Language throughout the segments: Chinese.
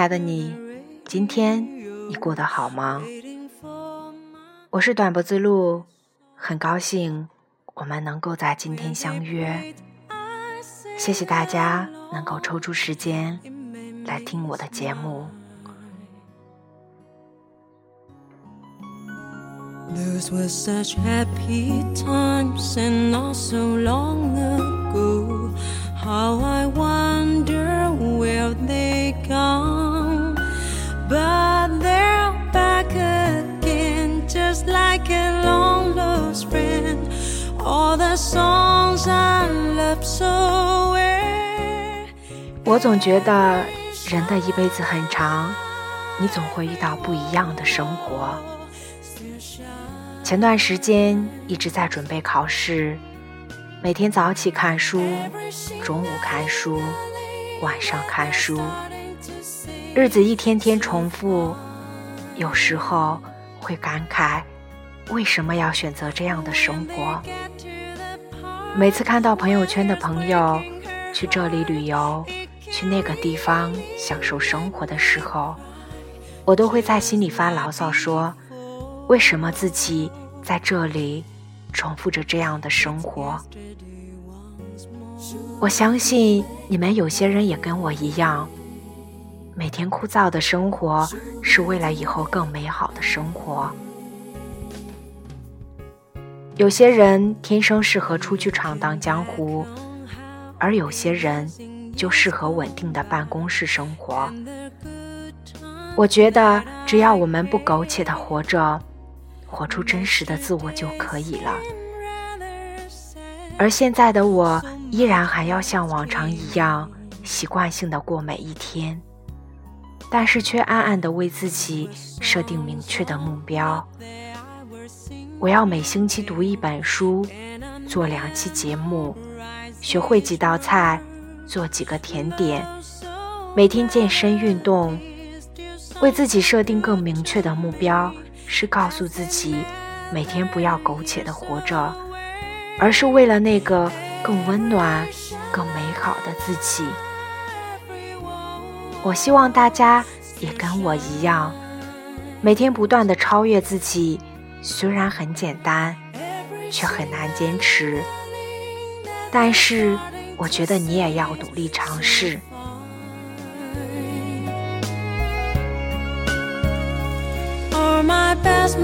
嘿，亲爱的你，今天你过得好吗？我是短脖子鹿，很高兴我们能够在今天相约。谢谢大家能够抽出时间来听我的节目。Those were such happy times and not so long ago. How I wonder where they gone. 我总觉得人的一辈子很长，你总会遇到不一样的生活。前段时间一直在准备考试，每天早起看书，中午看书，晚上看书，日子一天天重复，有时候会感慨，为什么要选择这样的生活？每次看到朋友圈的朋友去这里旅游，去那个地方享受生活的时候，我都会在心里发牢骚说。为什么自己在这里重复着这样的生活？我相信你们有些人也跟我一样，每天枯燥的生活是为了以后更美好的生活。有些人天生适合出去闯荡江湖，而有些人就适合稳定的办公室生活。我觉得，只要我们不苟且的活着。活出真实的自我就可以了。而现在的我依然还要像往常一样习惯性的过每一天，但是却暗暗的为自己设定明确的目标。我要每星期读一本书，做两期节目，学会几道菜，做几个甜点，每天健身运动，为自己设定更明确的目标。是告诉自己，每天不要苟且的活着，而是为了那个更温暖、更美好的自己。我希望大家也跟我一样，每天不断的超越自己。虽然很简单，却很难坚持。但是，我觉得你也要努力尝试。my best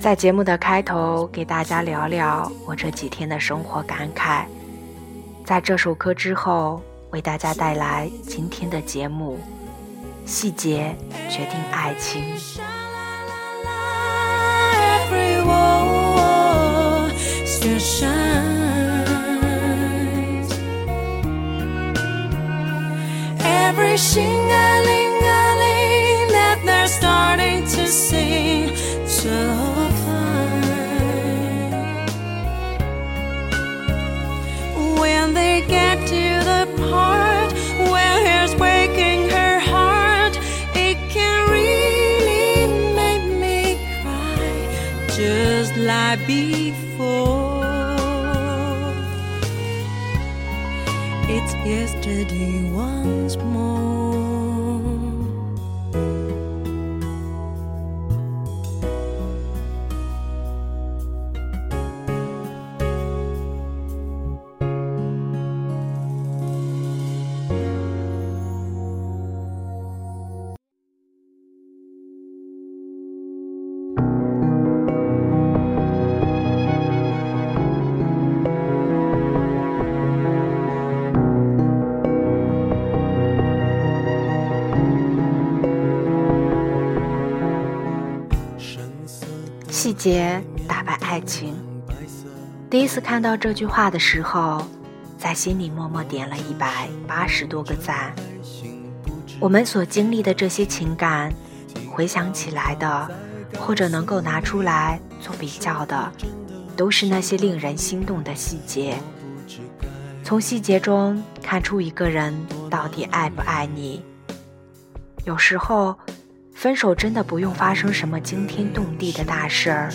在节目的开头，给大家聊聊我这几天的生活感慨。在这首歌之后，为大家带来今天的节目。细节决定爱情。Every single like before. It's yesterday 细节打败爱情。第一次看到这句话的时候，在心里默默点了一百八十多个赞。我们所经历的这些情感，回想起来的，或者能够拿出来做比较的，都是那些令人心动的细节。从细节中看出一个人到底爱不爱你。有时候，分手真的不用发生什么惊天动地的大事儿。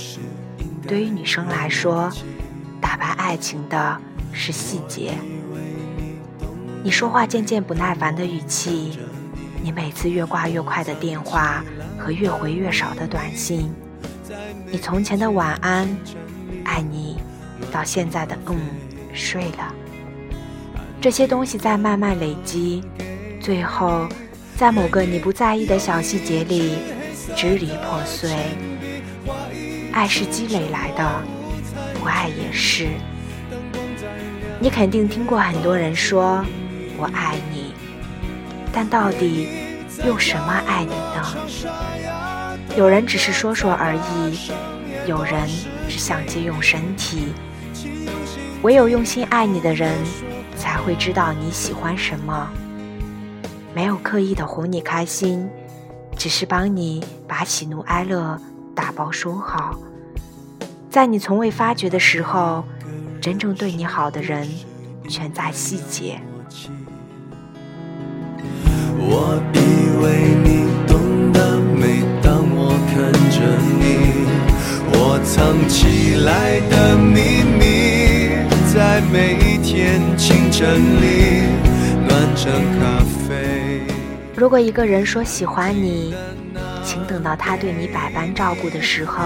对于女生来说，打败爱情的是细节。你说话渐渐不耐烦的语气，你每次越挂越快的电话和越回越少的短信，你从前的晚安、爱你，到现在的嗯，睡了。这些东西在慢慢累积，最后，在某个你不在意的小细节里支离破碎。爱是积累来的，不爱也是。你肯定听过很多人说“我爱你”，但到底用什么爱你呢？有人只是说说而已，有人只想借用身体。唯有用心爱你的人，才会知道你喜欢什么。没有刻意的哄你开心，只是帮你把喜怒哀乐。打包收好，在你从未发觉的时候，真正对你好的人，全在细节。我以为你懂得，每当我看着你，我藏起来的秘密，在每一天清晨里暖成咖啡。如果一个人说喜欢你，请等到他对你百般照顾的时候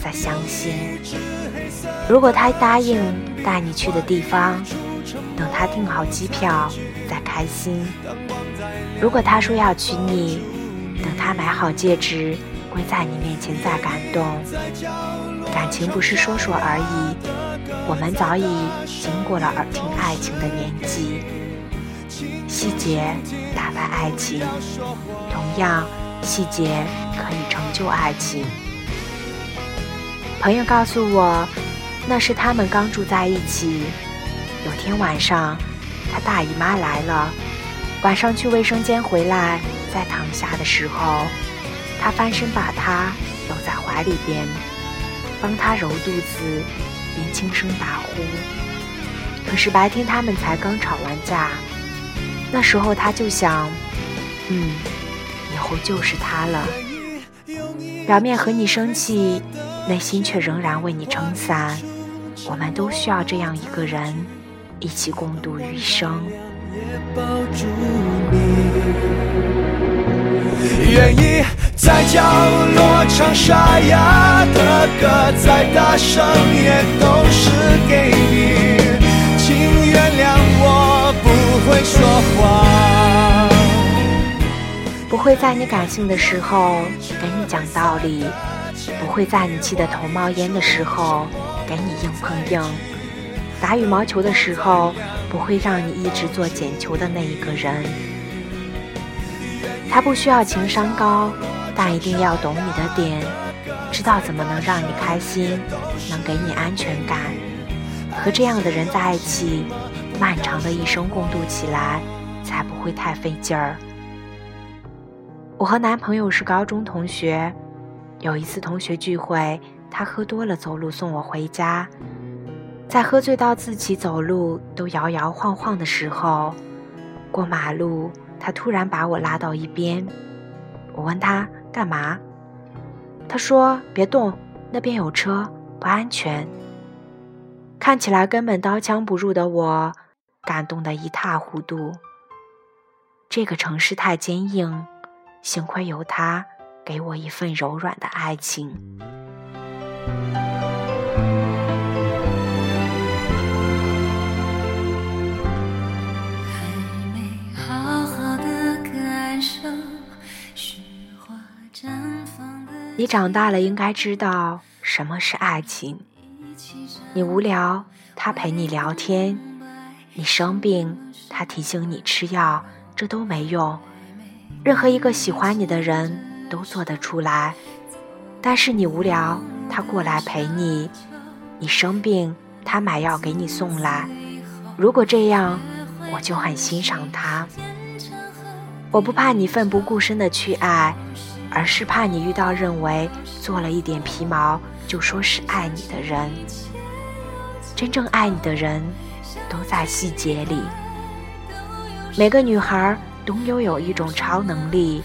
再相信。如果他答应带你去的地方，等他订好机票再开心。如果他说要娶你，等他买好戒指跪在你面前再感动。感情不是说说而已，我们早已经过了耳听爱情的年纪。细节败爱情，同样。细节可以成就爱情。朋友告诉我，那是他们刚住在一起。有天晚上，他大姨妈来了，晚上去卫生间回来，在躺下的时候，他翻身把她搂在怀里边，帮她揉肚子，边轻声打呼。可是白天他们才刚吵完架，那时候他就想，嗯。以后就是他了，表面和你生气，内心却仍然为你撑伞。我们都需要这样一个人，一起共度余生。愿意在角落唱沙哑的歌，再大声也都是给你。会说话。不会在你感性的时候给你讲道理，不会在你气得头冒烟的时候给你硬碰硬。打羽毛球的时候不会让你一直做捡球的那一个人。他不需要情商高，但一定要懂你的点，知道怎么能让你开心，能给你安全感。和这样的人在一起，漫长的一生共度起来才不会太费劲儿。我和男朋友是高中同学，有一次同学聚会，他喝多了走路送我回家，在喝醉到自己走路都摇摇晃晃的时候，过马路，他突然把我拉到一边，我问他干嘛，他说别动，那边有车，不安全。看起来根本刀枪不入的我，感动得一塌糊涂。这个城市太坚硬。幸亏有他，给我一份柔软的爱情。你长大了，应该知道什么是爱情。你无聊，他陪你聊天；你生病，他提醒你吃药，这都没用。任何一个喜欢你的人都做得出来，但是你无聊，他过来陪你；你生病，他买药给你送来。如果这样，我就很欣赏他。我不怕你奋不顾身的去爱，而是怕你遇到认为做了一点皮毛就说是爱你的人。真正爱你的人，都在细节里。每个女孩都拥有一种超能力，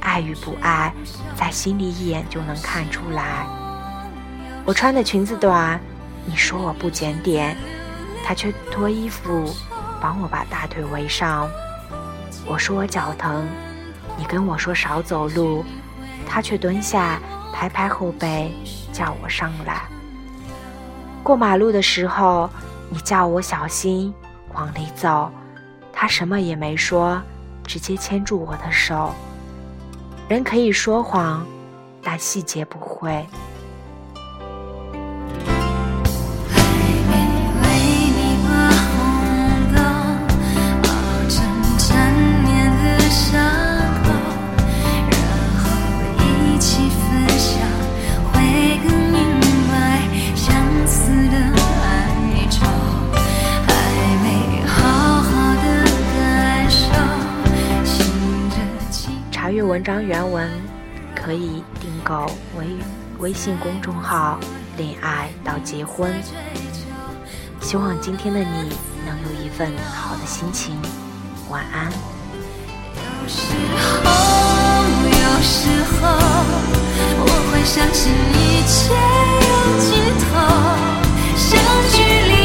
爱与不爱，在心里一眼就能看出来。我穿的裙子短，你说我不检点，他却脱衣服帮我把大腿围上。我说我脚疼，你跟我说少走路，他却蹲下拍拍后背叫我上来。过马路的时候，你叫我小心往里走。他什么也没说，直接牵住我的手。人可以说谎，但细节不会。原文可以订购微微信公众号“恋爱到结婚”。希望今天的你能有一份好的心情。晚安。有时候，有时候，我会相信一切有尽头，相聚。离